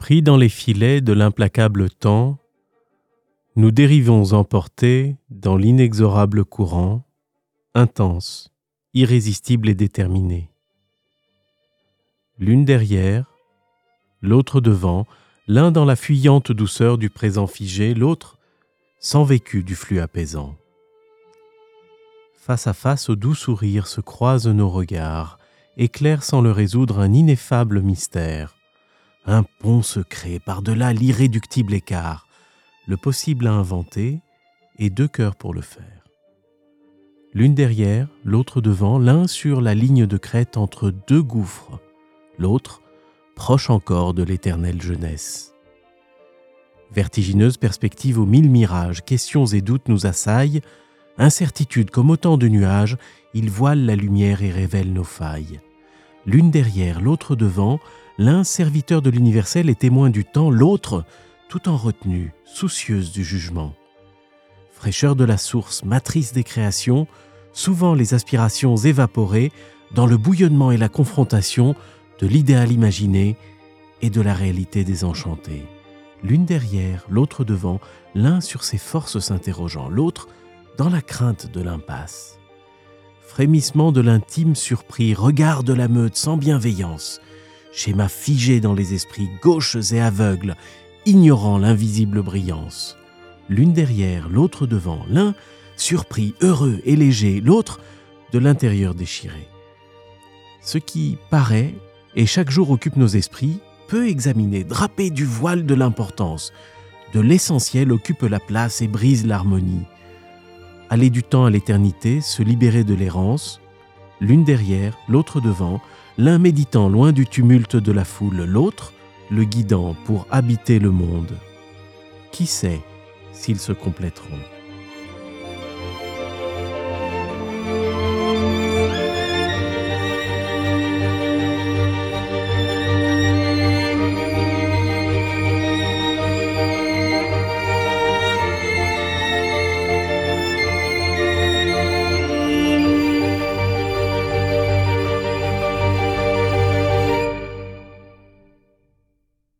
Pris dans les filets de l'implacable temps, nous dérivons emportés dans l'inexorable courant, intense, irrésistible et déterminé. L'une derrière, l'autre devant, l'un dans la fuyante douceur du présent figé, l'autre sans vécu du flux apaisant. Face à face au doux sourire se croisent nos regards, éclairent sans le résoudre un ineffable mystère, un pont secret par-delà l'irréductible écart, le possible à inventer et deux cœurs pour le faire. L'une derrière, l'autre devant, l'un sur la ligne de crête entre deux gouffres, l'autre proche encore de l'éternelle jeunesse. Vertigineuse perspective aux mille mirages, questions et doutes nous assaillent, incertitude comme autant de nuages, ils voilent la lumière et révèlent nos failles. L'une derrière, l'autre devant, l'un serviteur de l'universel et témoin du temps, l'autre tout en retenue, soucieuse du jugement. Fraîcheur de la source, matrice des créations, souvent les aspirations évaporées dans le bouillonnement et la confrontation de l'idéal imaginé et de la réalité désenchantée. L'une derrière, l'autre devant, l'un sur ses forces s'interrogeant, l'autre dans la crainte de l'impasse. Frémissement de l'intime surpris, regard de la meute sans bienveillance, schéma figé dans les esprits gauches et aveugles, ignorant l'invisible brillance. L'une derrière, l'autre devant, l'un surpris, heureux et léger, l'autre de l'intérieur déchiré. Ce qui paraît et chaque jour occupe nos esprits, peut examiner, drapé du voile de l'importance, de l'essentiel occupe la place et brise l'harmonie. Aller du temps à l'éternité, se libérer de l'errance, l'une derrière, l'autre devant, l'un méditant loin du tumulte de la foule, l'autre le guidant pour habiter le monde. Qui sait s'ils se compléteront?